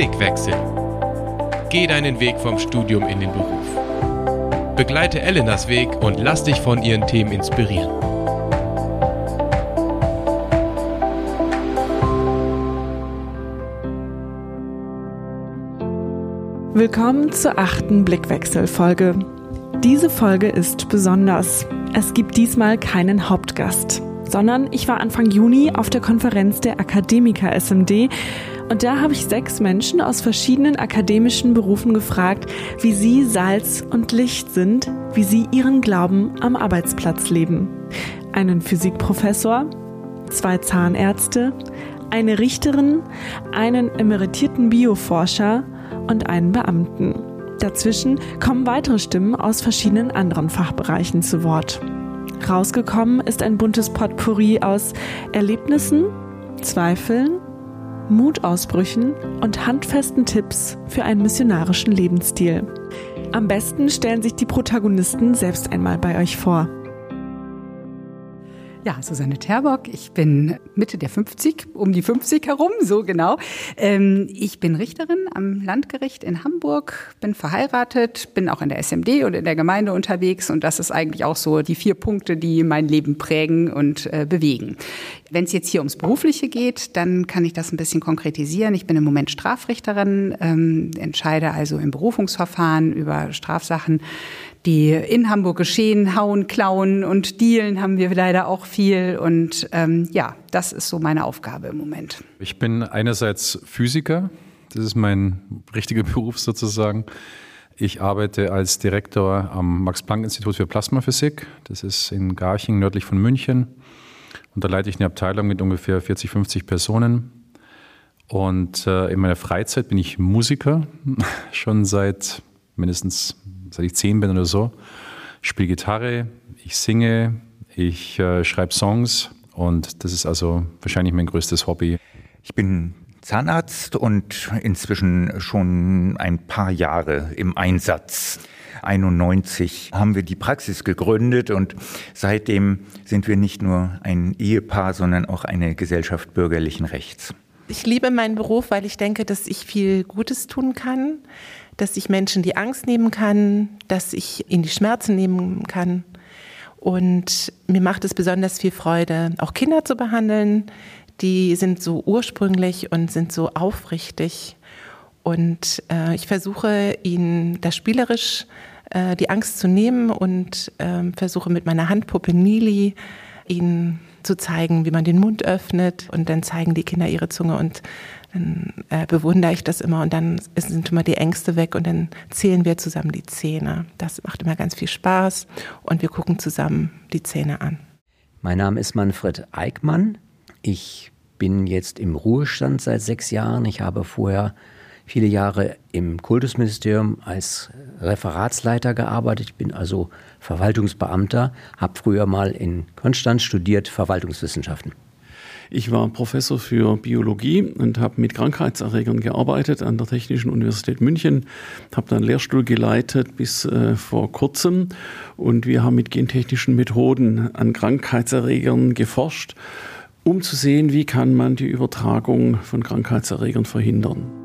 Blickwechsel. Geh deinen Weg vom Studium in den Beruf. Begleite Elenas Weg und lass dich von ihren Themen inspirieren. Willkommen zur achten Blickwechsel-Folge. Diese Folge ist besonders. Es gibt diesmal keinen Hauptgast, sondern ich war Anfang Juni auf der Konferenz der Akademiker SMD und da habe ich sechs Menschen aus verschiedenen akademischen Berufen gefragt, wie sie Salz und Licht sind, wie sie ihren Glauben am Arbeitsplatz leben. Einen Physikprofessor, zwei Zahnärzte, eine Richterin, einen emeritierten Bioforscher und einen Beamten. Dazwischen kommen weitere Stimmen aus verschiedenen anderen Fachbereichen zu Wort. Rausgekommen ist ein buntes Potpourri aus Erlebnissen, Zweifeln, Mutausbrüchen und handfesten Tipps für einen missionarischen Lebensstil. Am besten stellen sich die Protagonisten selbst einmal bei euch vor. Ja, Susanne Terbock. Ich bin Mitte der 50, um die 50 herum, so genau. Ähm, ich bin Richterin am Landgericht in Hamburg, bin verheiratet, bin auch in der SMD und in der Gemeinde unterwegs und das ist eigentlich auch so die vier Punkte, die mein Leben prägen und äh, bewegen. Wenn es jetzt hier ums Berufliche geht, dann kann ich das ein bisschen konkretisieren. Ich bin im Moment Strafrichterin, ähm, entscheide also im Berufungsverfahren über Strafsachen die in Hamburg geschehen, hauen, klauen und dealen haben wir leider auch viel. Und ähm, ja, das ist so meine Aufgabe im Moment. Ich bin einerseits Physiker, das ist mein richtiger Beruf sozusagen. Ich arbeite als Direktor am Max-Planck-Institut für Plasmaphysik. Das ist in Garching, nördlich von München. Und da leite ich eine Abteilung mit ungefähr 40, 50 Personen. Und äh, in meiner Freizeit bin ich Musiker, schon seit mindestens seit ich zehn bin oder so. Ich spiele Gitarre, ich singe, ich äh, schreibe Songs und das ist also wahrscheinlich mein größtes Hobby. Ich bin Zahnarzt und inzwischen schon ein paar Jahre im Einsatz. 91 haben wir die Praxis gegründet und seitdem sind wir nicht nur ein Ehepaar, sondern auch eine Gesellschaft bürgerlichen Rechts. Ich liebe meinen Beruf, weil ich denke, dass ich viel Gutes tun kann dass ich Menschen die Angst nehmen kann, dass ich ihnen die Schmerzen nehmen kann. Und mir macht es besonders viel Freude, auch Kinder zu behandeln. Die sind so ursprünglich und sind so aufrichtig. Und äh, ich versuche ihnen das spielerisch äh, die Angst zu nehmen und äh, versuche mit meiner Handpuppe Nili ihnen zu zeigen, wie man den Mund öffnet. Und dann zeigen die Kinder ihre Zunge und dann äh, bewundere ich das immer und dann sind immer die Ängste weg und dann zählen wir zusammen die Zähne. Das macht immer ganz viel Spaß und wir gucken zusammen die Zähne an. Mein Name ist Manfred Eickmann. Ich bin jetzt im Ruhestand seit sechs Jahren. Ich habe vorher viele Jahre im Kultusministerium als Referatsleiter gearbeitet. Ich bin also Verwaltungsbeamter, habe früher mal in Konstanz studiert Verwaltungswissenschaften. Ich war Professor für Biologie und habe mit Krankheitserregern gearbeitet an der Technischen Universität München, habe dann Lehrstuhl geleitet bis äh, vor kurzem und wir haben mit gentechnischen Methoden an Krankheitserregern geforscht, um zu sehen, wie kann man die Übertragung von Krankheitserregern verhindern.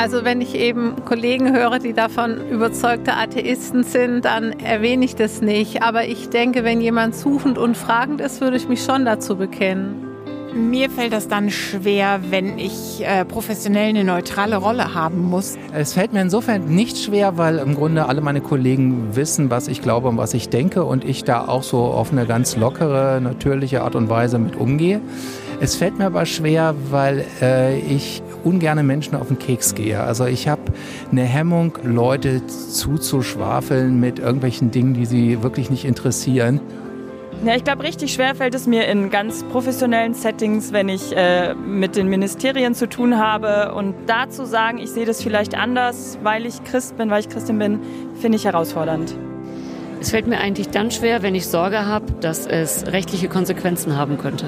Also wenn ich eben Kollegen höre, die davon überzeugte Atheisten sind, dann erwähne ich das nicht. Aber ich denke, wenn jemand suchend und fragend ist, würde ich mich schon dazu bekennen. Mir fällt das dann schwer, wenn ich äh, professionell eine neutrale Rolle haben muss. Es fällt mir insofern nicht schwer, weil im Grunde alle meine Kollegen wissen, was ich glaube und was ich denke und ich da auch so auf eine ganz lockere, natürliche Art und Weise mit umgehe. Es fällt mir aber schwer, weil äh, ich ungerne Menschen auf den Keks gehe. Also ich habe eine Hemmung, Leute zuzuschwafeln mit irgendwelchen Dingen, die sie wirklich nicht interessieren. Ja, ich glaube, richtig schwer fällt es mir in ganz professionellen Settings, wenn ich äh, mit den Ministerien zu tun habe. Und da zu sagen, ich sehe das vielleicht anders, weil ich Christ bin, weil ich Christin bin, finde ich herausfordernd. Es fällt mir eigentlich dann schwer, wenn ich Sorge habe, dass es rechtliche Konsequenzen haben könnte.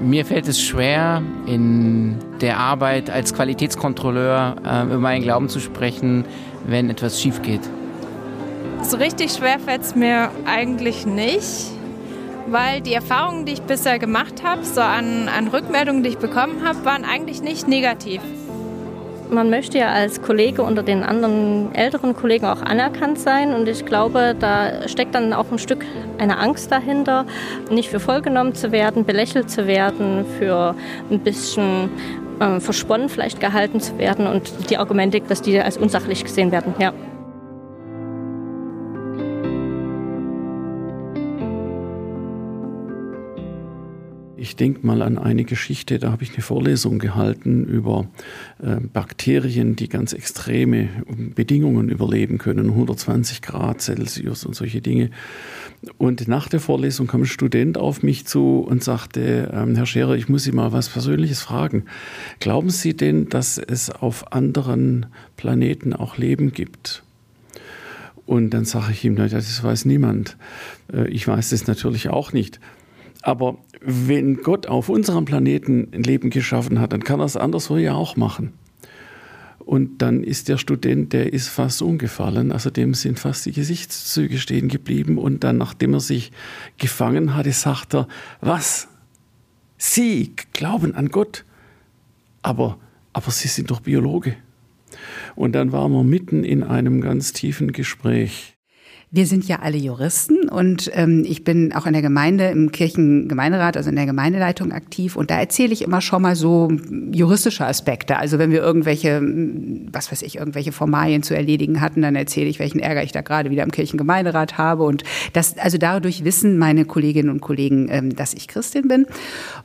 Mir fällt es schwer, in der Arbeit als Qualitätskontrolleur äh, über meinen Glauben zu sprechen, wenn etwas schief geht? So richtig schwer fällt es mir eigentlich nicht, weil die Erfahrungen, die ich bisher gemacht habe, so an, an Rückmeldungen, die ich bekommen habe, waren eigentlich nicht negativ. Man möchte ja als Kollege unter den anderen älteren Kollegen auch anerkannt sein und ich glaube, da steckt dann auch ein Stück eine Angst dahinter, nicht für voll genommen zu werden, belächelt zu werden, für ein bisschen äh, versponnen vielleicht gehalten zu werden und die Argumente, dass die als unsachlich gesehen werden. Ja. Denke mal an eine Geschichte, da habe ich eine Vorlesung gehalten über äh, Bakterien, die ganz extreme Bedingungen überleben können, 120 Grad Celsius und solche Dinge. Und nach der Vorlesung kam ein Student auf mich zu und sagte, ähm, Herr Scherer, ich muss Sie mal was Persönliches fragen. Glauben Sie denn, dass es auf anderen Planeten auch Leben gibt? Und dann sage ich ihm, das weiß niemand. Äh, ich weiß es natürlich auch nicht. Aber wenn Gott auf unserem Planeten ein Leben geschaffen hat, dann kann er es anderswo ja auch machen. Und dann ist der Student, der ist fast umgefallen, also dem sind fast die Gesichtszüge stehen geblieben. Und dann, nachdem er sich gefangen hatte, sagt er, was? Sie glauben an Gott, aber, aber Sie sind doch Biologe. Und dann waren wir mitten in einem ganz tiefen Gespräch. Wir sind ja alle Juristen und ähm, ich bin auch in der Gemeinde, im Kirchengemeinderat, also in der Gemeindeleitung aktiv und da erzähle ich immer schon mal so juristische Aspekte. Also wenn wir irgendwelche, was weiß ich, irgendwelche Formalien zu erledigen hatten, dann erzähle ich, welchen Ärger ich da gerade wieder im Kirchengemeinderat habe und das, also dadurch wissen meine Kolleginnen und Kollegen, ähm, dass ich Christin bin.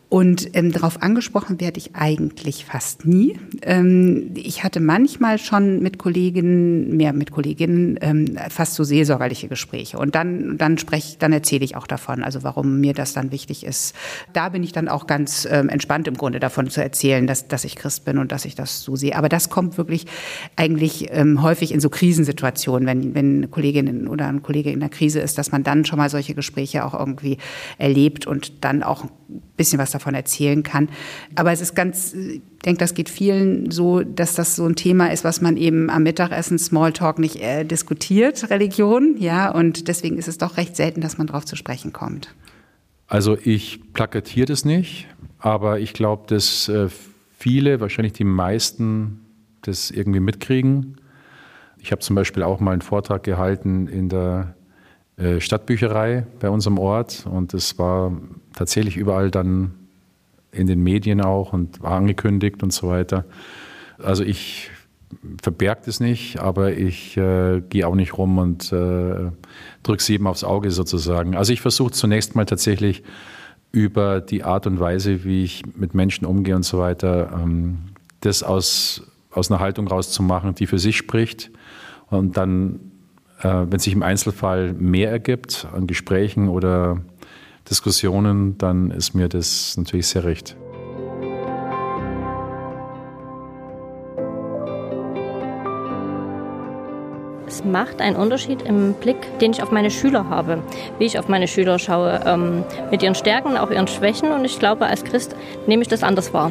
Und ähm, darauf angesprochen werde ich eigentlich fast nie. Ähm, ich hatte manchmal schon mit Kolleginnen, mehr mit Kolleginnen, ähm, fast so seelsorgerliche Gespräche. Und dann, dann spreche, dann erzähle ich auch davon, also warum mir das dann wichtig ist. Da bin ich dann auch ganz ähm, entspannt im Grunde davon zu erzählen, dass, dass ich Christ bin und dass ich das so sehe. Aber das kommt wirklich eigentlich ähm, häufig in so Krisensituationen, wenn, wenn eine Kollegin oder ein Kollege in der Krise ist, dass man dann schon mal solche Gespräche auch irgendwie erlebt und dann auch ein bisschen was davon erzählen kann. Aber es ist ganz, ich denke, das geht vielen so, dass das so ein Thema ist, was man eben am Mittagessen Smalltalk nicht äh, diskutiert, Religion, ja, und deswegen ist es doch recht selten, dass man darauf zu sprechen kommt. Also ich plakatiere das nicht, aber ich glaube, dass äh, viele, wahrscheinlich die meisten, das irgendwie mitkriegen. Ich habe zum Beispiel auch mal einen Vortrag gehalten in der äh, Stadtbücherei bei unserem Ort und es war tatsächlich überall dann in den Medien auch und war angekündigt und so weiter. Also ich verberge das nicht, aber ich äh, gehe auch nicht rum und äh, drücke es jedem aufs Auge sozusagen. Also ich versuche zunächst mal tatsächlich über die Art und Weise, wie ich mit Menschen umgehe und so weiter, ähm, das aus, aus einer Haltung rauszumachen, die für sich spricht und dann äh, wenn sich im Einzelfall mehr ergibt an Gesprächen oder Diskussionen, dann ist mir das natürlich sehr recht. Es macht einen Unterschied im Blick, den ich auf meine Schüler habe, wie ich auf meine Schüler schaue, ähm, mit ihren Stärken, auch ihren Schwächen. Und ich glaube, als Christ nehme ich das anders wahr.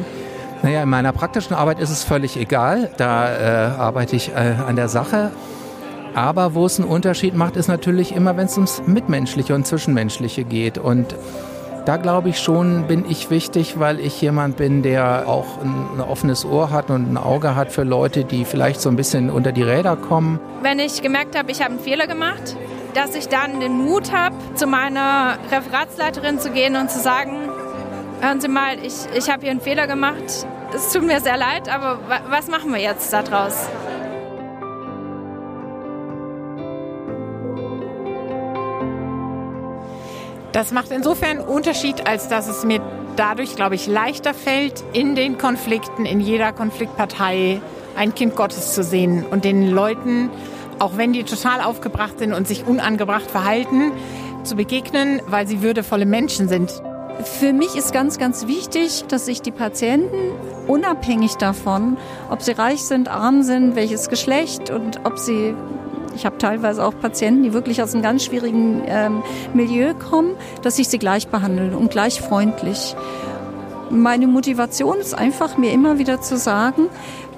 Naja, in meiner praktischen Arbeit ist es völlig egal. Da äh, arbeite ich äh, an der Sache. Aber wo es einen Unterschied macht, ist natürlich immer, wenn es ums Mitmenschliche und Zwischenmenschliche geht. Und da glaube ich schon, bin ich wichtig, weil ich jemand bin, der auch ein, offenes Ohr hat und ein Auge hat für Leute, die vielleicht so ein bisschen unter die Räder kommen. Wenn ich gemerkt habe, ich habe einen Fehler gemacht, dass ich dann den Mut habe, zu meiner Referatsleiterin zu gehen und zu sagen, hören Sie mal, ich, ich habe hier einen Fehler gemacht. Es tut mir sehr leid, aber was machen wir jetzt daraus? Das macht insofern einen Unterschied, als dass es mir dadurch, glaube ich, leichter fällt, in den Konflikten, in jeder Konfliktpartei ein Kind Gottes zu sehen und den Leuten, auch wenn die total aufgebracht sind und sich unangebracht verhalten, zu begegnen, weil sie würdevolle Menschen sind. Für mich ist ganz, ganz wichtig, dass sich die Patienten unabhängig davon, ob sie reich sind, arm sind, welches Geschlecht und ob sie ich habe teilweise auch Patienten, die wirklich aus einem ganz schwierigen ähm, Milieu kommen, dass ich sie gleich behandle und gleich freundlich. Meine Motivation ist einfach, mir immer wieder zu sagen,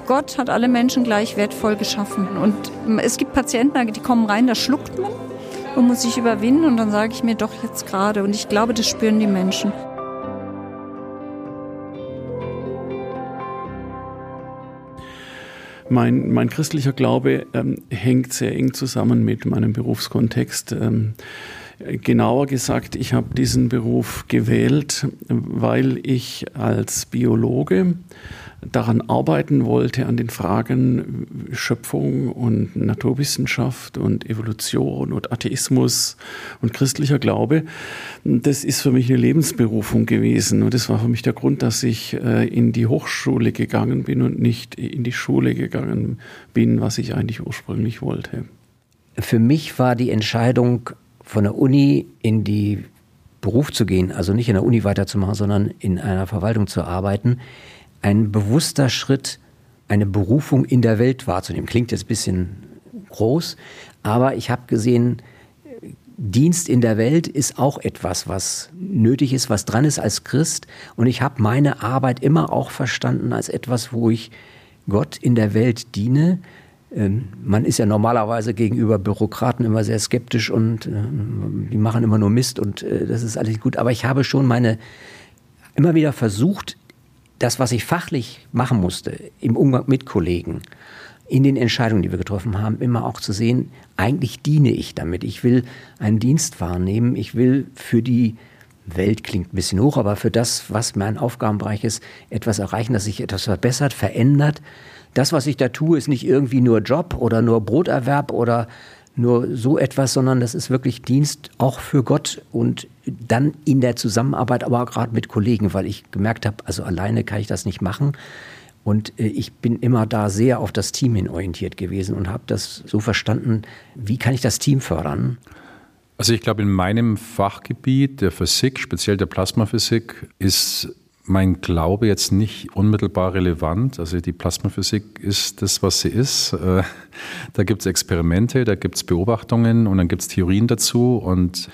Gott hat alle Menschen gleich wertvoll geschaffen. Und es gibt Patienten, die kommen rein, da schluckt man und muss sich überwinden. Und dann sage ich mir doch jetzt gerade. Und ich glaube, das spüren die Menschen. Mein, mein christlicher Glaube ähm, hängt sehr eng zusammen mit meinem Berufskontext. Ähm, genauer gesagt, ich habe diesen Beruf gewählt, weil ich als Biologe daran arbeiten wollte, an den Fragen Schöpfung und Naturwissenschaft und Evolution und Atheismus und christlicher Glaube, das ist für mich eine Lebensberufung gewesen. Und das war für mich der Grund, dass ich äh, in die Hochschule gegangen bin und nicht in die Schule gegangen bin, was ich eigentlich ursprünglich wollte. Für mich war die Entscheidung, von der Uni in die Beruf zu gehen, also nicht in der Uni weiterzumachen, sondern in einer Verwaltung zu arbeiten, ein bewusster Schritt, eine Berufung in der Welt wahrzunehmen. Klingt jetzt ein bisschen groß, aber ich habe gesehen, Dienst in der Welt ist auch etwas, was nötig ist, was dran ist als Christ. Und ich habe meine Arbeit immer auch verstanden als etwas, wo ich Gott in der Welt diene. Ähm, man ist ja normalerweise gegenüber Bürokraten immer sehr skeptisch und äh, die machen immer nur Mist und äh, das ist alles gut. Aber ich habe schon meine immer wieder versucht, das, was ich fachlich machen musste, im Umgang mit Kollegen, in den Entscheidungen, die wir getroffen haben, immer auch zu sehen, eigentlich diene ich damit. Ich will einen Dienst wahrnehmen. Ich will für die Welt klingt ein bisschen hoch, aber für das, was mein Aufgabenbereich ist, etwas erreichen, dass sich etwas verbessert, verändert. Das, was ich da tue, ist nicht irgendwie nur Job oder nur Broterwerb oder nur so etwas, sondern das ist wirklich Dienst auch für Gott und dann in der Zusammenarbeit, aber auch gerade mit Kollegen, weil ich gemerkt habe, also alleine kann ich das nicht machen. Und äh, ich bin immer da sehr auf das Team hin orientiert gewesen und habe das so verstanden, wie kann ich das Team fördern? Also ich glaube, in meinem Fachgebiet der Physik, speziell der Plasmaphysik, ist mein Glaube jetzt nicht unmittelbar relevant. Also die Plasmaphysik ist das, was sie ist. Äh, da gibt es Experimente, da gibt es Beobachtungen und dann gibt es Theorien dazu. Und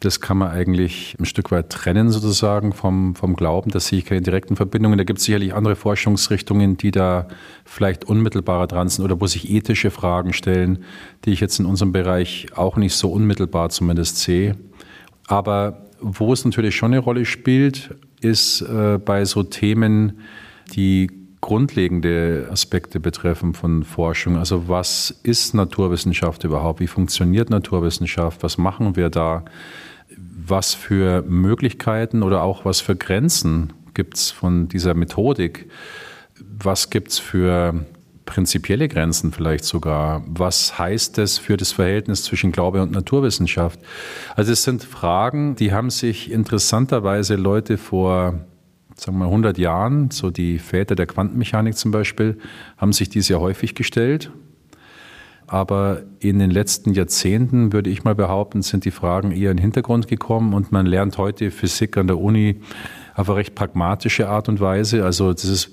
das kann man eigentlich ein Stück weit trennen sozusagen vom, vom Glauben. Da sehe ich keine direkten Verbindungen. Da gibt es sicherlich andere Forschungsrichtungen, die da vielleicht unmittelbarer dran sind oder wo sich ethische Fragen stellen, die ich jetzt in unserem Bereich auch nicht so unmittelbar zumindest sehe. Aber wo es natürlich schon eine Rolle spielt, ist äh, bei so Themen, die grundlegende Aspekte betreffen von Forschung. Also was ist Naturwissenschaft überhaupt? Wie funktioniert Naturwissenschaft? Was machen wir da? Was für Möglichkeiten oder auch was für Grenzen gibt es von dieser Methodik? Was gibt es für prinzipielle Grenzen vielleicht sogar. Was heißt das für das Verhältnis zwischen Glaube und Naturwissenschaft? Also es sind Fragen, die haben sich interessanterweise Leute vor sagen wir mal 100 Jahren, so die Väter der Quantenmechanik zum Beispiel, haben sich die sehr häufig gestellt. Aber in den letzten Jahrzehnten, würde ich mal behaupten, sind die Fragen eher in den Hintergrund gekommen und man lernt heute Physik an der Uni auf eine recht pragmatische Art und Weise. Also das ist,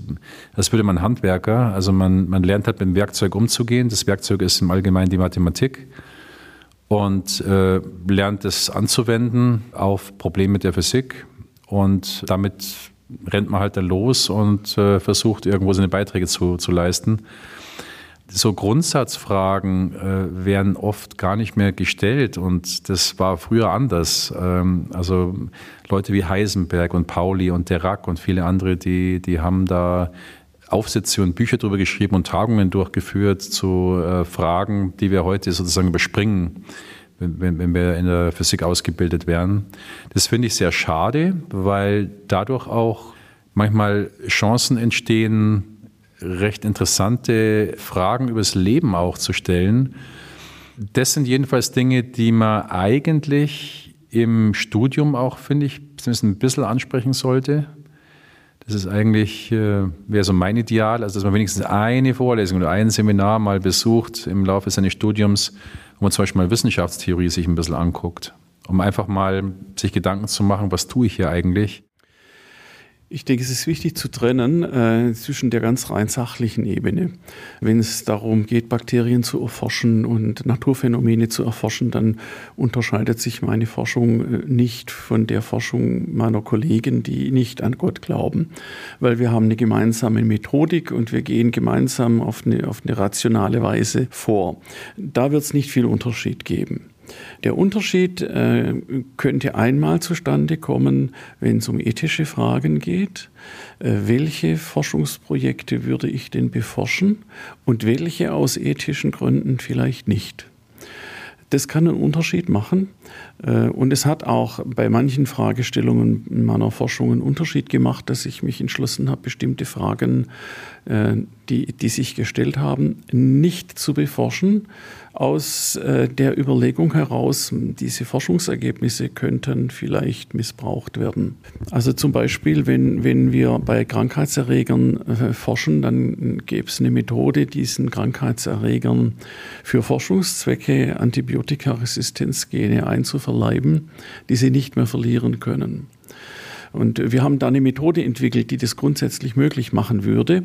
das würde man Handwerker. Also man, man lernt halt mit dem Werkzeug umzugehen. Das Werkzeug ist im Allgemeinen die Mathematik und äh, lernt es anzuwenden auf Probleme der Physik und damit rennt man halt dann los und äh, versucht irgendwo seine Beiträge zu, zu leisten so Grundsatzfragen äh, werden oft gar nicht mehr gestellt und das war früher anders. Ähm, also Leute wie Heisenberg und Pauli und Derac und viele andere, die, die haben da Aufsätze und Bücher darüber geschrieben und Tagungen durchgeführt zu äh, Fragen, die wir heute sozusagen überspringen, wenn, wenn wir in der Physik ausgebildet werden. Das finde ich sehr schade, weil dadurch auch manchmal Chancen entstehen, recht interessante Fragen übers Leben auch zu stellen. Das sind jedenfalls Dinge, die man eigentlich im Studium auch, finde ich, zumindest ein bisschen ansprechen sollte. Das ist eigentlich, äh, wäre so mein Ideal, also dass man wenigstens eine Vorlesung oder ein Seminar mal besucht im Laufe seines Studiums, wo man zum Beispiel mal Wissenschaftstheorie sich ein bisschen anguckt, um einfach mal sich Gedanken zu machen, was tue ich hier eigentlich Ich denke, es ist wichtig zu trennen äh, zwischen der ganz rein sachlichen Ebene. Wenn es darum geht, Bakterien zu erforschen und Naturphänomene zu erforschen, dann unterscheidet sich meine Forschung äh, nicht von der Forschung meiner Kollegen, die nicht an Gott glauben, weil wir haben eine gemeinsame Methodik und wir gehen gemeinsam auf eine, auf eine rationale Weise vor. Da wird es nicht viel Unterschied geben. Der Unterschied äh, könnte einmal zustande kommen, wenn es um ethische Fragen geht. Äh, welche Forschungsprojekte würde ich denn beforschen und welche aus ethischen Gründen vielleicht nicht? Das kann einen Unterschied machen. Äh, und es hat auch bei manchen Fragestellungen in meiner Forschung einen Unterschied gemacht, dass ich mich entschlossen habe, bestimmte Fragen, äh, die, die sich gestellt haben, nicht zu beforschen, aus äh, der Überlegung heraus, diese Forschungsergebnisse könnten vielleicht missbraucht werden. Also zum Beispiel, wenn, wenn wir bei Krankheitserregern äh, forschen, dann gäbe es eine Methode, diesen Krankheitserregern für Forschungszwecke Antibiotikaresistenzgene einzuverleiben, die sie nicht mehr verlieren können. Und wir haben da eine Methode entwickelt, die das grundsätzlich möglich machen würde.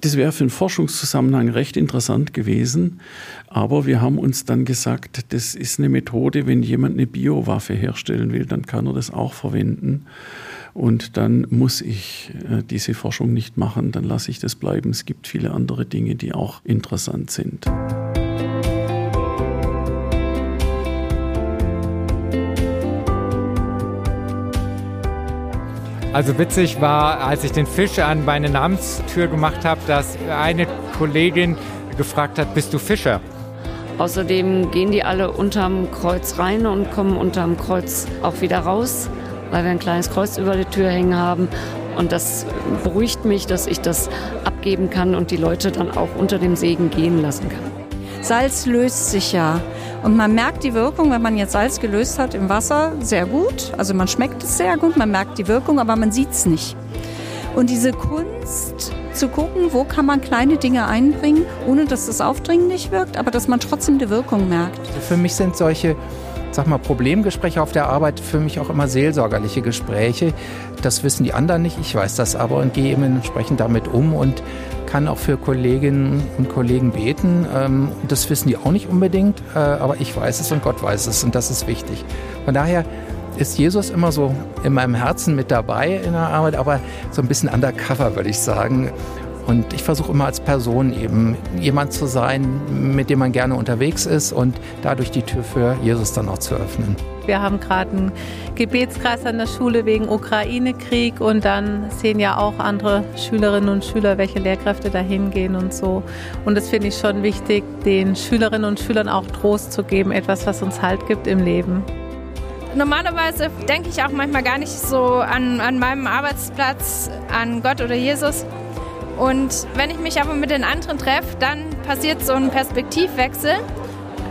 Das wäre für einen Forschungszusammenhang recht interessant gewesen. Aber wir haben uns dann gesagt, das ist eine Methode, wenn jemand eine Biowaffe herstellen will, dann kann er das auch verwenden. Und dann muss ich äh, diese Forschung nicht machen, dann lasse ich das bleiben. Es gibt viele andere Dinge, die auch interessant sind. Also witzig war, als ich den Fisch an meine Namenstür gemacht habe, dass eine Kollegin gefragt hat, bist du Fischer? Außerdem gehen die alle unterm Kreuz rein und kommen unterm Kreuz auch wieder raus, weil wir ein kleines Kreuz über der Tür hängen haben. Und das beruhigt mich, dass ich das abgeben kann und die Leute dann auch unter dem Segen gehen lassen kann. Salz löst sich ja. Und man merkt die Wirkung, wenn man jetzt Salz gelöst hat im Wasser, sehr gut. Also man schmeckt es sehr gut, man merkt die Wirkung, aber man sieht es nicht. Und diese Kunst zu gucken, wo kann man kleine Dinge einbringen, ohne dass es aufdringlich wirkt, aber dass man trotzdem die Wirkung merkt. Für mich sind solche sag mal, Problemgespräche auf der Arbeit für mich auch immer seelsorgerliche Gespräche. Das wissen die anderen nicht, ich weiß das aber und gehe eben entsprechend damit um und kann auch für Kolleginnen und Kollegen beten. Ähm, das wissen die auch nicht unbedingt, äh, aber ich weiß es und Gott weiß es und das ist wichtig. Von daher ist Jesus immer so in meinem Herzen mit dabei in der Arbeit, aber so ein bisschen undercover, würde ich sagen. Und ich versuche immer als Person eben jemand zu sein, mit dem man gerne unterwegs ist und dadurch die Tür für Jesus dann auch zu öffnen. Wir haben gerade einen Gebetskreis an der Schule wegen Ukraine-Krieg und dann sehen ja auch andere Schülerinnen und Schüler, welche Lehrkräfte da hingehen und so. Und das finde ich schon wichtig, den Schülerinnen und Schülern auch Trost zu geben, etwas, was uns Halt gibt im Leben. Normalerweise denke ich auch manchmal gar nicht so an, an meinem Arbeitsplatz an Gott oder Jesus, und wenn ich mich aber mit den anderen treffe, dann passiert so ein Perspektivwechsel.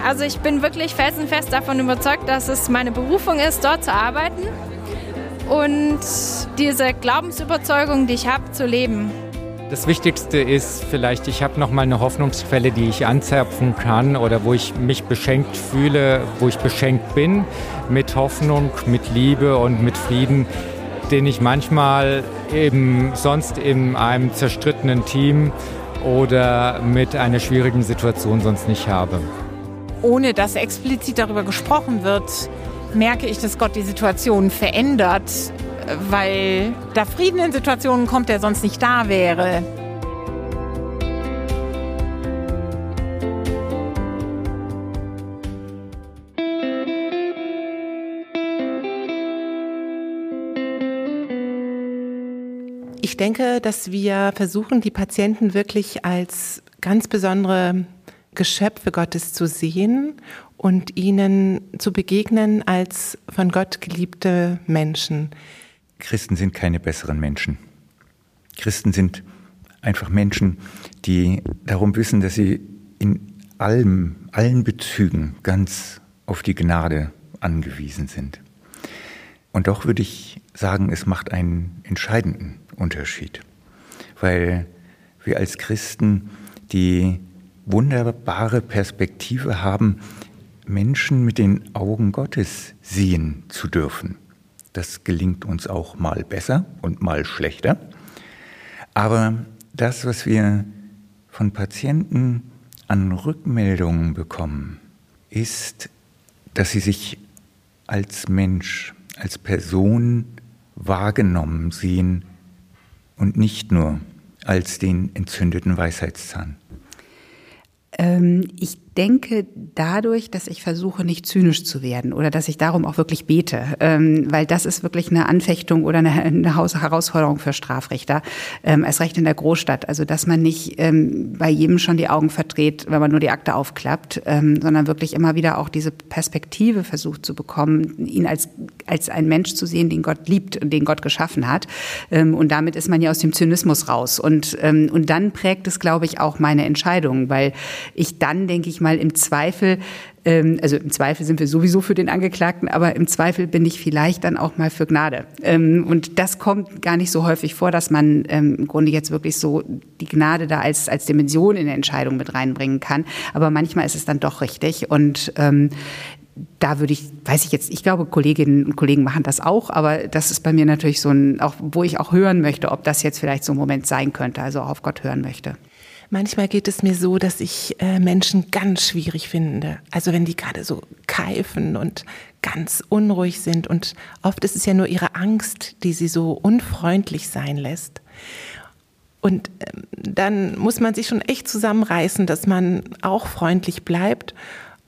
Also ich bin wirklich felsenfest davon überzeugt, dass es meine Berufung ist, dort zu arbeiten und diese Glaubensüberzeugung, die ich habe, zu leben. Das Wichtigste ist vielleicht, ich habe noch mal eine Hoffnungsquelle, die ich anzapfen kann oder wo ich mich beschenkt fühle, wo ich beschenkt bin mit Hoffnung, mit Liebe und mit Frieden, den ich manchmal eben sonst in einem zerstrittenen Team oder mit einer schwierigen Situation sonst nicht habe. Ohne dass explizit darüber gesprochen wird, merke ich, dass Gott die Situation verändert, weil da Frieden in Situationen kommt, der sonst nicht da wäre. Denke, dass wir versuchen, die Patienten wirklich als ganz besondere Geschöpfe Gottes zu sehen und ihnen zu begegnen als von Gott geliebte Menschen. Christen sind keine besseren Menschen. Christen sind einfach Menschen, die darum wissen, dass sie in allem, allen Bezügen ganz auf die Gnade angewiesen sind. Und doch würde ich sagen, es macht einen entscheidenden Unterschied, weil wir als Christen die wunderbare Perspektive haben, Menschen mit den Augen Gottes sehen zu dürfen. Das gelingt uns auch mal besser und mal schlechter. Aber das, was wir von Patienten an Rückmeldungen bekommen, ist, dass sie sich als Mensch, als Person wahrgenommen sehen und nicht nur als den entzündeten Weisheitszahn. Ähm, ich denke dadurch, dass ich versuche, nicht zynisch zu werden oder dass ich darum auch wirklich bete, ähm, weil das ist wirklich eine Anfechtung oder eine, eine Herausforderung für Strafrichter, ähm, erst recht in der Großstadt. Also dass man nicht ähm, bei jedem schon die Augen verdreht, wenn man nur die Akte aufklappt, ähm, sondern wirklich immer wieder auch diese Perspektive versucht zu bekommen, ihn als, als ein Mensch zu sehen, den Gott liebt und den Gott geschaffen hat. Ähm, und damit ist man ja aus dem Zynismus raus. Und, ähm, und dann prägt es, glaube ich, auch meine Entscheidung, weil ich dann, denke ich mal, mal im Zweifel, ähm, also im Zweifel sind wir sowieso für den Angeklagten, aber im Zweifel bin ich vielleicht dann auch mal für Gnade. Ähm, und das kommt gar nicht so häufig vor, dass man ähm, im Grunde jetzt wirklich so die Gnade da als, als Dimension in der Entscheidung mit reinbringen kann. Aber manchmal ist es dann doch richtig. Und ähm, da würde ich, weiß ich jetzt, ich glaube, Kolleginnen und Kollegen machen das auch, aber das ist bei mir natürlich so ein, auch wo ich auch hören möchte, ob das jetzt vielleicht so ein Moment sein könnte, also auf Gott hören möchte. Manchmal geht es mir so, dass ich äh, Menschen ganz schwierig finde. Also wenn die gerade so keifen und ganz unruhig sind. Und oft ist es ja nur ihre Angst, die sie so unfreundlich sein lässt. Und ähm, dann muss man sich schon echt zusammenreißen, dass man auch freundlich bleibt.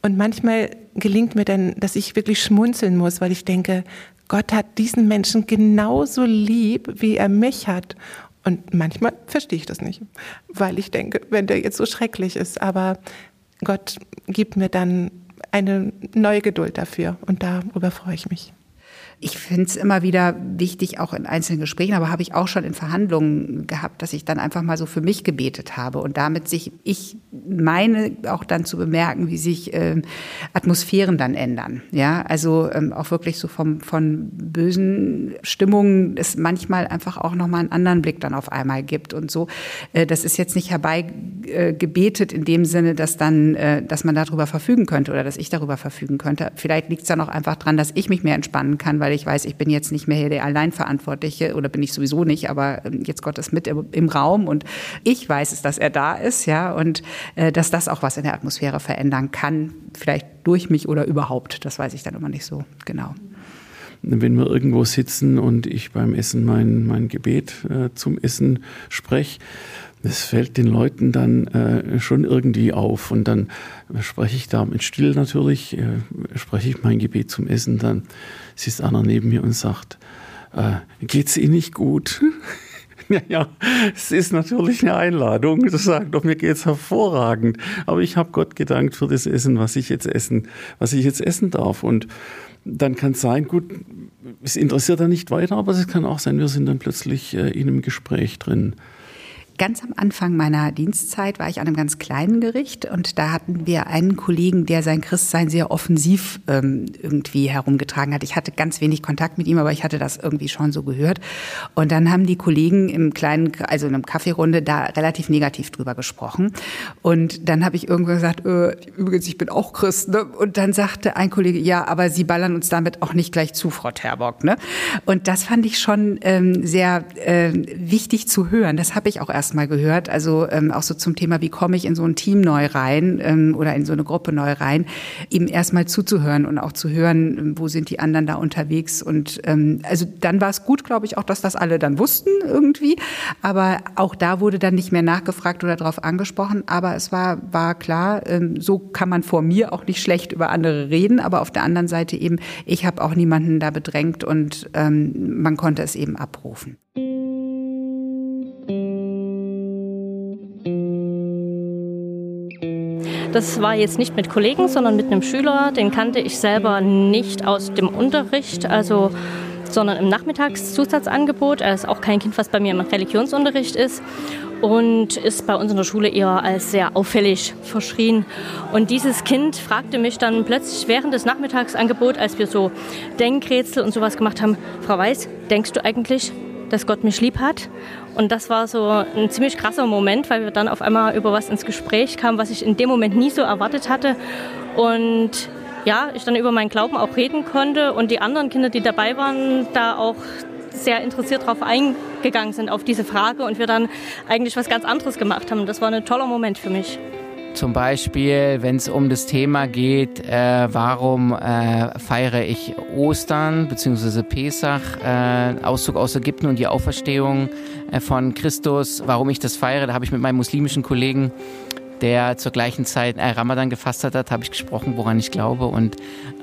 Und manchmal gelingt mir dann, dass ich wirklich schmunzeln muss, weil ich denke, Gott hat diesen Menschen genauso lieb, wie er mich hat. Und manchmal verstehe ich das nicht, weil ich denke, wenn der jetzt so schrecklich ist, aber Gott gibt mir dann eine neue Geduld dafür und darüber freue ich mich. Ich finde es immer wieder wichtig, auch in einzelnen Gesprächen, aber habe ich auch schon in Verhandlungen gehabt, dass ich dann einfach mal so für mich gebetet habe und damit sich, ich meine auch dann zu bemerken, wie sich äh, Atmosphären dann ändern. Ja, also ähm, auch wirklich so vom, von bösen Stimmungen es manchmal einfach auch nochmal einen anderen Blick dann auf einmal gibt und so. Äh, das ist jetzt nicht herbeigebetet äh, in dem Sinne, dass dann, äh, dass man darüber verfügen könnte oder dass ich darüber verfügen könnte. Vielleicht liegt es dann auch einfach dran, dass ich mich mehr entspannen kann, weil weil ich weiß, ich bin jetzt nicht mehr hier der Alleinverantwortliche oder bin ich sowieso nicht, aber ähm, jetzt Gott ist mit im Raum und ich weiß es, dass er da ist, ja, und äh, dass das auch was in der Atmosphäre verändern kann, vielleicht durch mich oder überhaupt, das weiß ich dann immer nicht so genau wenn wir irgendwo sitzen und ich beim Essen mein, mein Gebet äh, zum Essen spreche, das fällt den Leuten dann äh, schon irgendwie auf. Und dann spreche ich da mit Still natürlich, äh, spreche ich mein Gebet zum Essen, dann sitzt einer neben mir und sagt, äh, geht's Ihnen nicht gut? Ja, ja, es ist natürlich eine Einladung. Das sagt doch, mir geht's hervorragend. Aber ich habe Gott gedankt für das Essen, was ich jetzt essen, was ich jetzt essen darf. Und dann kann es sein, gut, es interessiert dann nicht weiter, aber es kann auch sein, wir sind dann plötzlich äh, in einem Gespräch drin. Ganz am Anfang meiner Dienstzeit war ich an einem ganz kleinen Gericht und da hatten wir einen Kollegen, der sein Christsein sehr offensiv ähm, irgendwie herumgetragen hat. Ich hatte ganz wenig Kontakt mit ihm, aber ich hatte das irgendwie schon so gehört. Und dann haben die Kollegen im kleinen, also in einem Kaffeerunde da relativ negativ drüber gesprochen. Und dann habe ich irgendwann gesagt, äh, übrigens, ich bin auch Christ. Ne? Und dann sagte ein Kollege, ja, aber Sie ballern uns damit auch nicht gleich zu, Frau Terbock. Ne? Und das fand ich schon ähm, sehr äh, wichtig zu hören. Das habe ich auch erst erstmal gehört. Also ähm, auch so zum Thema, wie komme ich in so ein Team neu rein ähm, oder in so eine Gruppe neu rein, ihm erstmal zuzuhören und auch zu hören, ähm, wo sind die anderen da unterwegs. Und ähm, also dann war es gut, glaube ich, auch, dass das alle dann wussten irgendwie. Aber auch da wurde dann nicht mehr nachgefragt oder darauf angesprochen. Aber es war, war klar, ähm, so kann man vor mir auch nicht schlecht über andere reden. Aber auf der anderen Seite eben, ich habe auch niemanden da bedrängt und ähm, man konnte es eben abrufen. Das war jetzt nicht mit Kollegen, sondern mit einem Schüler. Den kannte ich selber nicht aus dem Unterricht, also sondern im Nachmittagszusatzangebot. Er ist auch kein Kind, was bei mir im Religionsunterricht ist und ist bei uns in der Schule eher als sehr auffällig verschrien. Und dieses Kind fragte mich dann plötzlich während des Nachmittagsangebots, als wir so Denkrätsel und sowas gemacht haben, Frau Weiß, denkst du eigentlich, dass Gott mich lieb hat? Und das war so ein ziemlich krasser Moment, weil wir dann auf einmal über was ins Gespräch kamen, was ich in dem Moment nie so erwartet hatte. Und ja, ich dann über meinen Glauben auch reden konnte und die anderen Kinder, die dabei waren, da auch sehr interessiert darauf eingegangen sind, auf diese Frage und wir dann eigentlich was ganz anderes gemacht haben. Das war ein toller Moment für mich. Zum Beispiel, wenn es um das Thema geht, äh, warum äh, feiere ich Ostern bzw. Pesach, äh, Auszug aus Ägypten und die Auferstehung von Christus, warum ich das feiere, da habe ich mit meinem muslimischen Kollegen der zur gleichen Zeit äh, Ramadan gefastet hat, habe ich gesprochen, woran ich glaube. Und,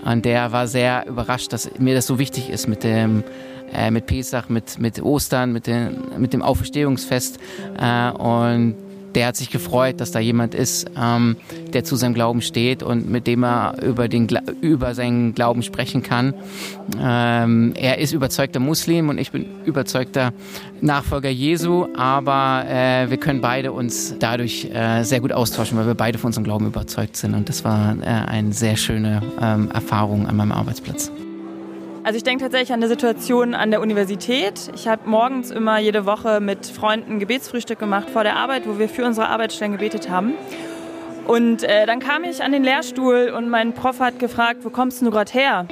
und der war sehr überrascht, dass mir das so wichtig ist mit dem äh, mit Pesach, mit, mit Ostern, mit, den, mit dem Auferstehungsfest. Äh, und der hat sich gefreut, dass da jemand ist, ähm, der zu seinem Glauben steht und mit dem er über, den, über seinen Glauben sprechen kann. Ähm, er ist überzeugter Muslim und ich bin überzeugter Nachfolger Jesu, aber äh, wir können beide uns dadurch äh, sehr gut austauschen, weil wir beide von unserem Glauben überzeugt sind. Und das war äh, eine sehr schöne ähm, Erfahrung an meinem Arbeitsplatz. Also ich denke tatsächlich an eine Situation an der Universität. Ich habe morgens immer jede Woche mit Freunden Gebetsfrühstück gemacht vor der Arbeit, wo wir für unsere Arbeitsstellen gebetet haben. Und äh, dann kam ich an den Lehrstuhl und mein Prof hat gefragt, wo kommst du gerade her?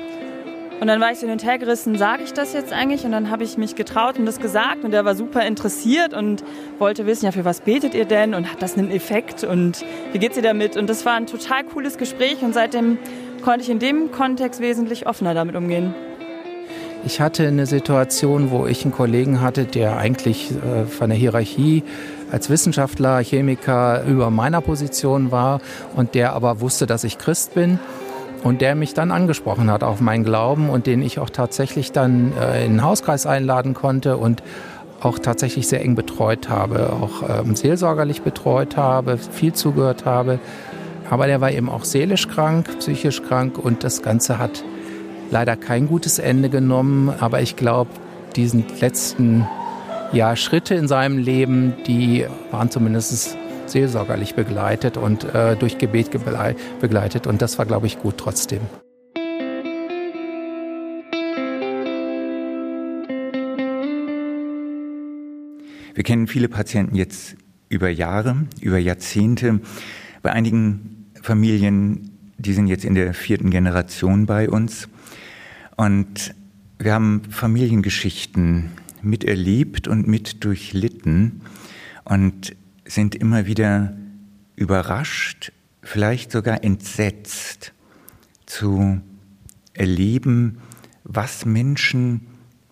Und dann war ich so hin und her gerissen, sage ich das jetzt eigentlich? Und dann habe ich mich getraut und das gesagt und er war super interessiert und wollte wissen, ja, für was betet ihr denn und hat das einen Effekt und wie geht's ihr damit? Und das war ein total cooles Gespräch und seitdem konnte ich in dem Kontext wesentlich offener damit umgehen. Ich hatte eine Situation, wo ich einen Kollegen hatte, der eigentlich äh, von der Hierarchie als Wissenschaftler, Chemiker über meiner Position war und der aber wusste, dass ich Christ bin und der mich dann angesprochen hat auf meinen Glauben und den ich auch tatsächlich dann äh, in den Hauskreis einladen konnte und auch tatsächlich sehr eng betreut habe, auch ähm, seelsorgerlich betreut habe, viel zugehört habe. Aber der war eben auch seelisch krank, psychisch krank und das Ganze hat leider kein gutes Ende genommen, aber ich glaube, diesen letzten ja, Schritte in seinem Leben, die waren zumindest seelsorgerlich begleitet und äh, durch Gebet begleitet und das war, glaube ich, gut trotzdem. Wir kennen viele Patienten jetzt über Jahre, über Jahrzehnte. Bei einigen Familien, die sind jetzt in der vierten Generation bei uns. Und wir haben Familiengeschichten miterlebt und mit durchlitten und sind immer wieder überrascht, vielleicht sogar entsetzt zu erleben, was Menschen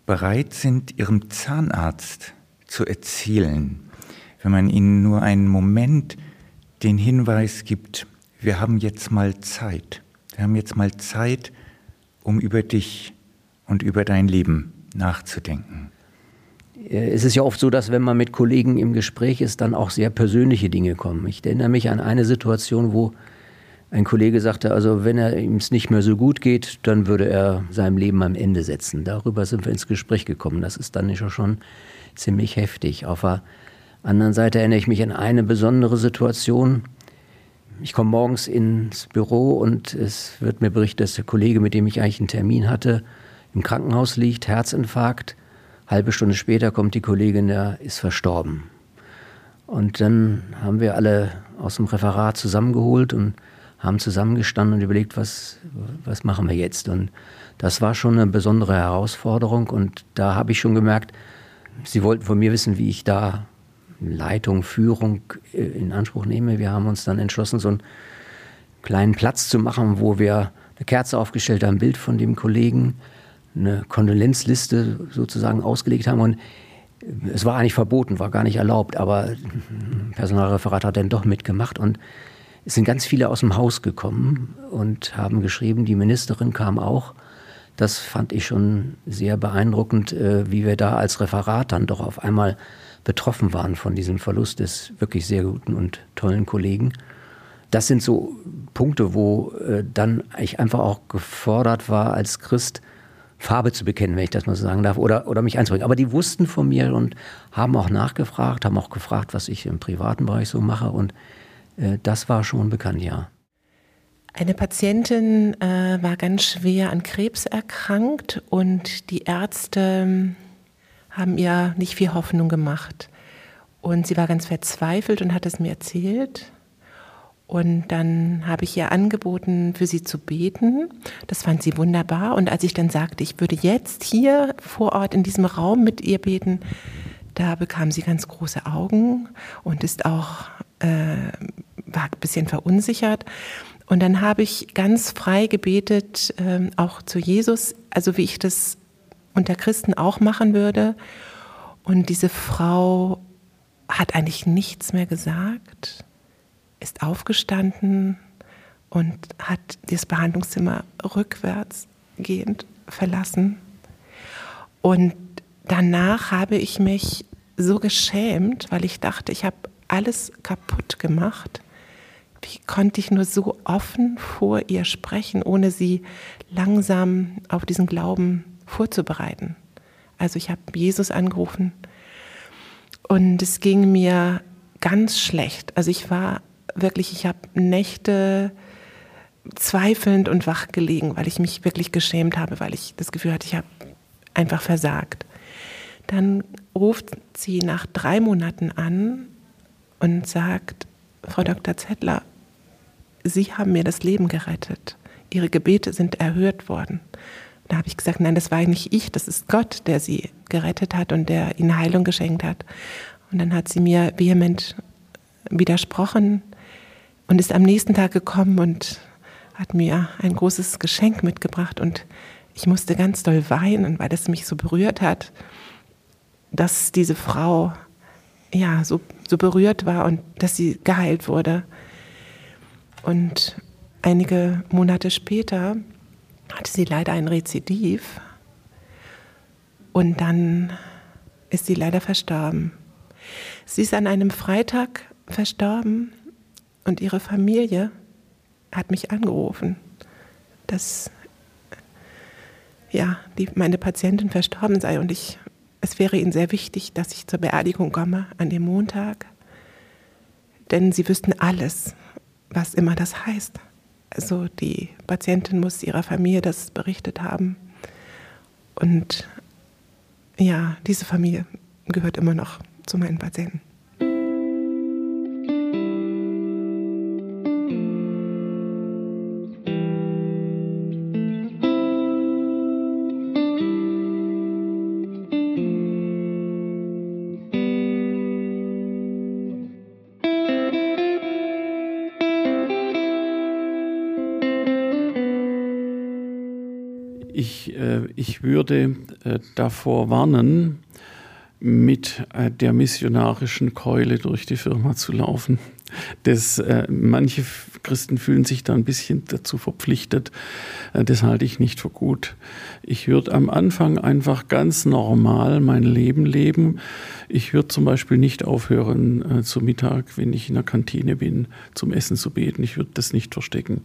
bereit sind, ihrem Zahnarzt zu erzählen, wenn man ihnen nur einen Moment den Hinweis gibt, wir haben jetzt mal Zeit. Wir haben jetzt mal Zeit, um über dich und über dein Leben nachzudenken? Es ist ja oft so, dass wenn man mit Kollegen im Gespräch ist, dann auch sehr persönliche Dinge kommen. Ich erinnere mich an eine Situation, wo ein Kollege sagte, also wenn er ihm es nicht mehr so gut geht, dann würde er seinem Leben am Ende setzen. Darüber sind wir ins Gespräch gekommen. Das ist dann schon ziemlich heftig. Auf der anderen Seite erinnere ich mich an eine besondere Situation. Ich komme morgens ins Büro und es wird mir berichtet, dass der Kollege, mit dem ich eigentlich einen Termin hatte, im Krankenhaus liegt, Herzinfarkt. Halbe Stunde später kommt die Kollegin, der ist verstorben. Und dann haben wir alle aus dem Referat zusammengeholt und haben zusammengestanden und überlegt, was, was machen wir jetzt. Und das war schon eine besondere Herausforderung. Und da habe ich schon gemerkt, Sie wollten von mir wissen, wie ich da Leitung, Führung äh, in Anspruch nehme. Wir haben uns dann entschlossen, so einen kleinen Platz zu machen, wo wir eine Kerze aufgestellt haben, ein Bild von dem Kollegen, eine Kondolenzliste sozusagen ausgelegt haben und es war eigentlich verboten, war gar nicht erlaubt, aber Personalreferat hat dann doch mitgemacht und es sind ganz viele aus dem Haus gekommen und haben geschrieben, die Ministerin kam auch. Das fand ich schon sehr beeindruckend, äh, wie wir da als Referat dann doch auf einmal betroffen waren von diesem Verlust des wirklich sehr guten und tollen Kollegen. Das sind so Punkte, wo äh, dann ich einfach auch gefordert war, als Christ Farbe zu bekennen, wenn ich das mal so sagen darf, oder, oder mich einzubringen. Aber die wussten von mir und haben auch nachgefragt, haben auch gefragt, was ich im privaten Bereich so mache. Und äh, das war schon bekannt, ja. Eine Patientin äh, war ganz schwer an Krebs erkrankt und die Ärzte haben ihr nicht viel Hoffnung gemacht. Und sie war ganz verzweifelt und hat es mir erzählt. Und dann habe ich ihr angeboten, für sie zu beten. Das fand sie wunderbar. Und als ich dann sagte, ich würde jetzt hier vor Ort in diesem Raum mit ihr beten, da bekam sie ganz große Augen und ist auch, äh, war ein bisschen verunsichert. Und dann habe ich ganz frei gebetet, äh, auch zu Jesus, also wie ich das unter Christen auch machen würde. Und diese Frau hat eigentlich nichts mehr gesagt, ist aufgestanden und hat das Behandlungszimmer rückwärts gehend verlassen. Und danach habe ich mich so geschämt, weil ich dachte, ich habe alles kaputt gemacht. Wie konnte ich nur so offen vor ihr sprechen, ohne sie langsam auf diesen Glauben vorzubereiten? Also ich habe Jesus angerufen und es ging mir ganz schlecht. Also ich war wirklich, ich habe Nächte zweifelnd und wach gelegen, weil ich mich wirklich geschämt habe, weil ich das Gefühl hatte, ich habe einfach versagt. Dann ruft sie nach drei Monaten an und sagt, Frau Dr. Zettler, Sie haben mir das Leben gerettet. Ihre Gebete sind erhört worden. Da habe ich gesagt, nein, das war nicht ich, das ist Gott, der sie gerettet hat und der ihnen Heilung geschenkt hat. Und dann hat sie mir vehement widersprochen und ist am nächsten Tag gekommen und hat mir ein großes Geschenk mitgebracht und ich musste ganz doll weinen, weil es mich so berührt hat, dass diese Frau ja so, so berührt war und dass sie geheilt wurde. Und einige Monate später hatte sie leider ein Rezidiv und dann ist sie leider verstorben. Sie ist an einem Freitag verstorben und ihre Familie hat mich angerufen, dass ja, die, meine Patientin verstorben sei und ich, es wäre ihnen sehr wichtig, dass ich zur Beerdigung komme an dem Montag, denn sie wüssten alles, was immer das heißt. Also die Patientin muss ihrer Familie das berichtet haben. Und ja, diese Familie gehört immer noch zu meinen Patienten. Würde äh, davor warnen, mit äh, der missionarischen Keule durch die Firma zu laufen. Das, äh, manche Christen fühlen sich da ein bisschen dazu verpflichtet. Äh, das halte ich nicht für gut. Ich würde am Anfang einfach ganz normal mein Leben leben. Ich würde zum Beispiel nicht aufhören, äh, zu Mittag, wenn ich in der Kantine bin, zum Essen zu beten. Ich würde das nicht verstecken.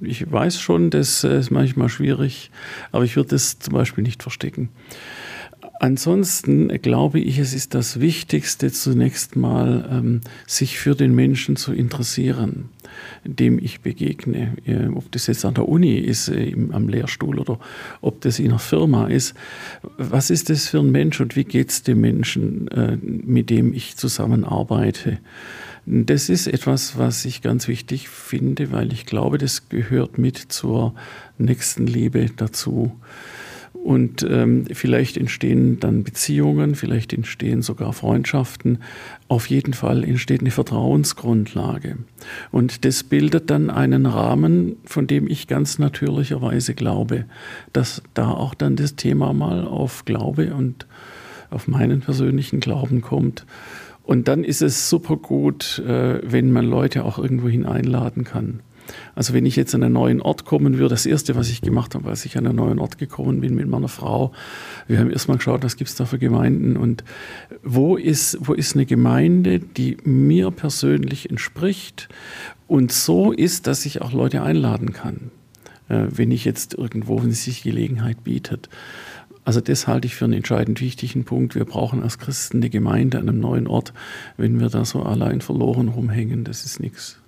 Ich weiß schon, das ist manchmal schwierig, aber ich würde das zum Beispiel nicht verstecken. Ansonsten glaube ich, es ist das Wichtigste zunächst mal, ähm, sich für den Menschen zu interessieren, dem ich begegne. Äh, ob das jetzt an der Uni ist, äh, im, am Lehrstuhl oder ob das in einer Firma ist. Was ist das für ein Mensch und wie geht es dem Menschen, äh, mit dem ich zusammenarbeite? Das ist etwas, was ich ganz wichtig finde, weil ich glaube, das gehört mit zur nächsten Liebe dazu. Und ähm, vielleicht entstehen dann Beziehungen, vielleicht entstehen sogar Freundschaften. Auf jeden Fall entsteht eine Vertrauensgrundlage. Und das bildet dann einen Rahmen, von dem ich ganz natürlicherweise glaube, dass da auch dann das Thema mal auf Glaube und auf meinen persönlichen Glauben kommt. Und dann ist es super gut, äh, wenn man Leute auch irgendwohin einladen kann. Also wenn ich jetzt an einen neuen Ort kommen würde, das Erste, was ich gemacht habe, als ich an einen neuen Ort gekommen bin mit meiner Frau, wir haben erstmal geschaut, was gibt es da für Gemeinden und wo ist, wo ist eine Gemeinde, die mir persönlich entspricht und so ist, dass ich auch Leute einladen kann, äh, wenn ich jetzt irgendwo, wenn sich Gelegenheit bietet. Also das halte ich für einen entscheidend wichtigen Punkt. Wir brauchen als Christen eine Gemeinde an einem neuen Ort. Wenn wir da so allein verloren rumhängen, das ist nichts.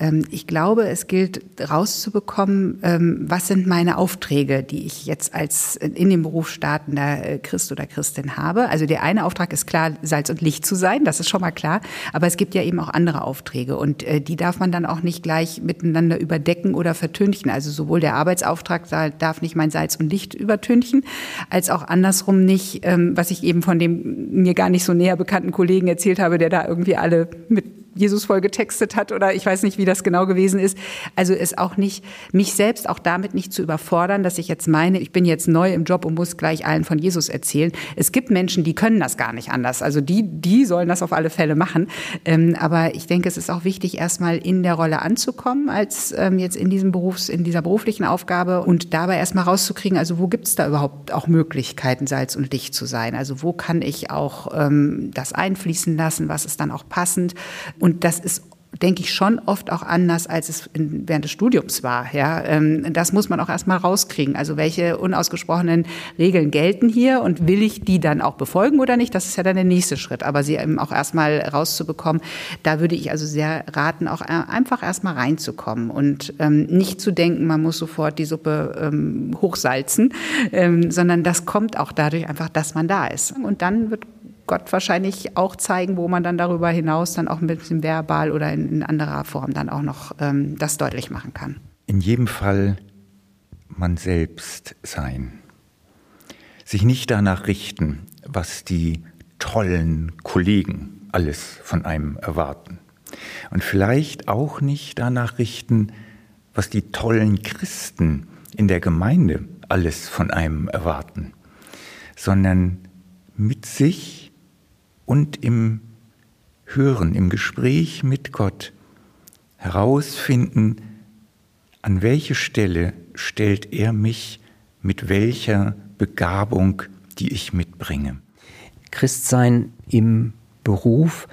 Ähm, ich glaube, es gilt rauszubekommen, ähm, was sind meine Aufträge, die ich jetzt als in dem Beruf startender äh, Christ oder Christin habe. Also der eine Auftrag ist klar, Salz und Licht zu sein, das ist schon mal klar. Aber es gibt ja eben auch andere Aufträge und äh, die darf man dann auch nicht gleich miteinander überdecken oder vertünchen. Also sowohl der Arbeitsauftrag darf nicht mein Salz und Licht übertünchen, als auch andersrum nicht, ähm, was ich eben von dem mir gar nicht so näher bekannten Kollegen erzählt habe, der da irgendwie alle mit Jesus voll getextet hat oder ich weiß nicht, wie das genau gewesen ist. Also ist auch nicht, mich selbst auch damit nicht zu überfordern, dass ich jetzt meine, ich bin jetzt neu im Job und muss gleich allen von Jesus erzählen. Es gibt Menschen, die können das gar nicht anders. Also die, die sollen das auf alle Fälle machen. Ähm, aber ich denke, es ist auch wichtig, erstmal in der Rolle anzukommen, als ähm, jetzt in diesem Berufs, in dieser beruflichen Aufgabe und dabei erstmal rauszukriegen, also wo gibt es da überhaupt auch Möglichkeiten, Salz und Licht zu sein? Also wo kann ich auch ähm, das einfließen lassen? Was ist dann auch passend? Und das ist denke ich, schon oft auch anders, als es in, während des Studiums war. Ja, ähm, das muss man auch erstmal rauskriegen. Also welche unausgesprochenen Regeln gelten hier und will ich die dann auch befolgen oder nicht? Das ist ja dann der nächste Schritt. Aber sie eben auch erstmal rauszubekommen, da würde ich also sehr raten, auch äh, einfach erstmal reinzukommen und ähm, nicht zu denken, man muss sofort die Suppe ähm, hochsalzen, sondern das kommt auch dadurch einfach, dass man da ist. Und dann wird Gott wahrscheinlich auch zeigen, wo man dann darüber hinaus dann auch ein bisschen verbal oder in, in anderer Form dann auch noch ähm, das deutlich machen kann. In jedem Fall man selbst sein. Sich nicht danach richten, was die tollen Kollegen alles von einem erwarten. Und vielleicht auch nicht danach richten, was die tollen Christen in der Gemeinde alles von einem erwarten, sondern mit sich und im Hören, im Gespräch mit Gott herausfinden, an welche Stelle stellt er mich mit welcher Begabung, die ich mitbringe. Christsein im Beruf,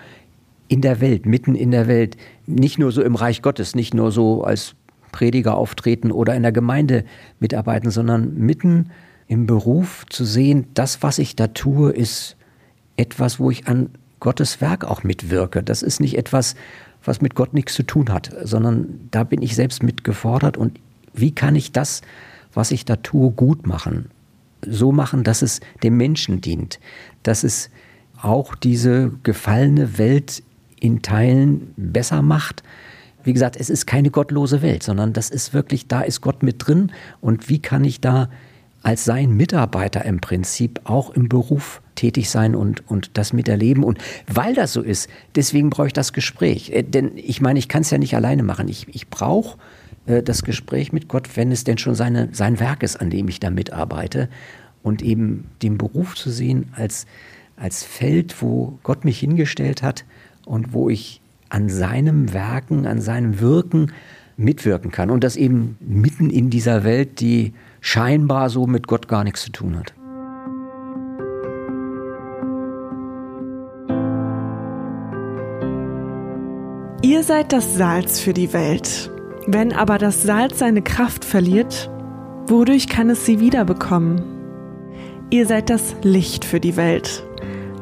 in der Welt, mitten in der Welt, nicht nur so im Reich Gottes, nicht nur so als Prediger auftreten oder in der Gemeinde mitarbeiten, sondern mitten im Beruf zu sehen, das, was ich da tue, ist etwas, wo ich an Gottes Werk auch mitwirke. Das ist nicht etwas, was mit Gott nichts zu tun hat, sondern da bin ich selbst mitgefordert und wie kann ich das, was ich da tue, gut machen? So machen, dass es dem Menschen dient, dass es auch diese gefallene Welt in Teilen besser macht. Wie gesagt, es ist keine gottlose Welt, sondern das ist wirklich, da ist Gott mit drin und wie kann ich da als sein Mitarbeiter im Prinzip auch im Beruf tätig sein und, und das miterleben. Und weil das so ist, deswegen brauche ich das Gespräch. Äh, denn ich meine, ich kann es ja nicht alleine machen. Ich, ich brauche äh, das Gespräch mit Gott, wenn es denn schon seine, sein Werk ist, an dem ich da mitarbeite. Und eben den Beruf zu sehen als, als Feld, wo Gott mich hingestellt hat und wo ich an seinem Werken, an seinem Wirken mitwirken kann. Und das eben mitten in dieser Welt, die scheinbar so mit Gott gar nichts zu tun hat. Ihr seid das Salz für die Welt. Wenn aber das Salz seine Kraft verliert, wodurch kann es sie wiederbekommen? Ihr seid das Licht für die Welt.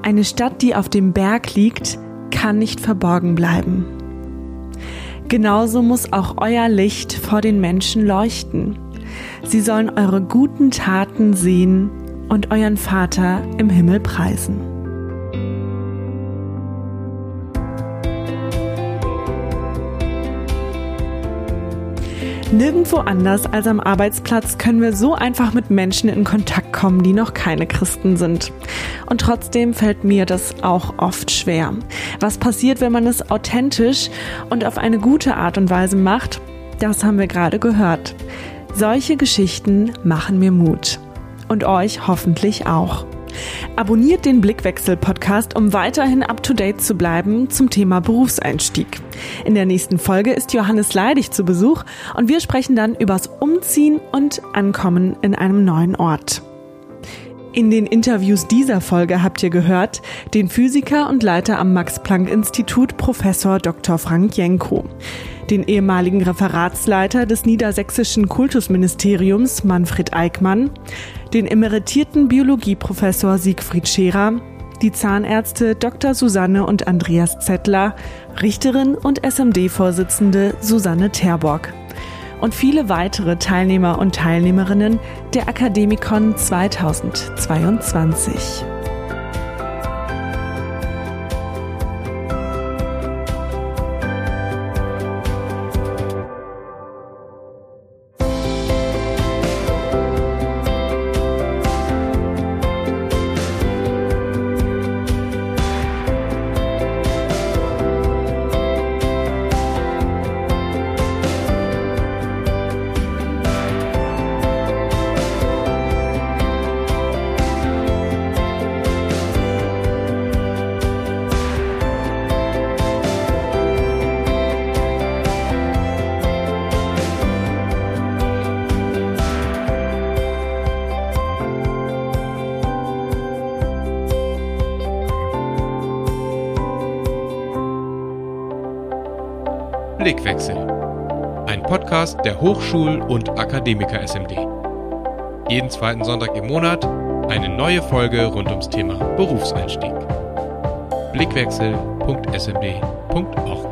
Eine Stadt, die auf dem Berg liegt, kann nicht verborgen bleiben. Genauso muss auch euer Licht vor den Menschen leuchten. Sie sollen eure guten Taten sehen und euren Vater im Himmel preisen. Nirgendwo anders als am Arbeitsplatz können wir so einfach mit Menschen in Kontakt kommen, die noch keine Christen sind. Und trotzdem fällt mir das auch oft schwer. Was passiert, wenn man es authentisch und auf eine gute Art und Weise macht? Das haben wir gerade gehört. Solche Geschichten machen mir Mut. Und euch hoffentlich auch. Abonniert den Blickwechsel-Podcast, um weiterhin up-to-date zu bleiben zum Thema Berufseinstieg. In der nächsten Folge ist Johannes Leidig zu Besuch und wir sprechen dann übers Umziehen und Ankommen in einem neuen Ort. In den Interviews dieser Folge habt ihr gehört den Physiker und Leiter am Max-Planck-Institut Professor Dr. Frank Jenko, den ehemaligen Referatsleiter des niedersächsischen Kultusministeriums Manfred Eickmann, den emeritierten Biologieprofessor Siegfried Scherer, die Zahnärzte Dr. Susanne und Andreas Zettler, Richterin und SMD-Vorsitzende Susanne Terbock und viele weitere Teilnehmer und Teilnehmerinnen der Akademikon 2022. Podcast der Hochschul- und Akademiker SMD. Jeden zweiten Sonntag im Monat eine neue Folge rund ums Thema Berufseinstieg. Blickwechsel.smd.org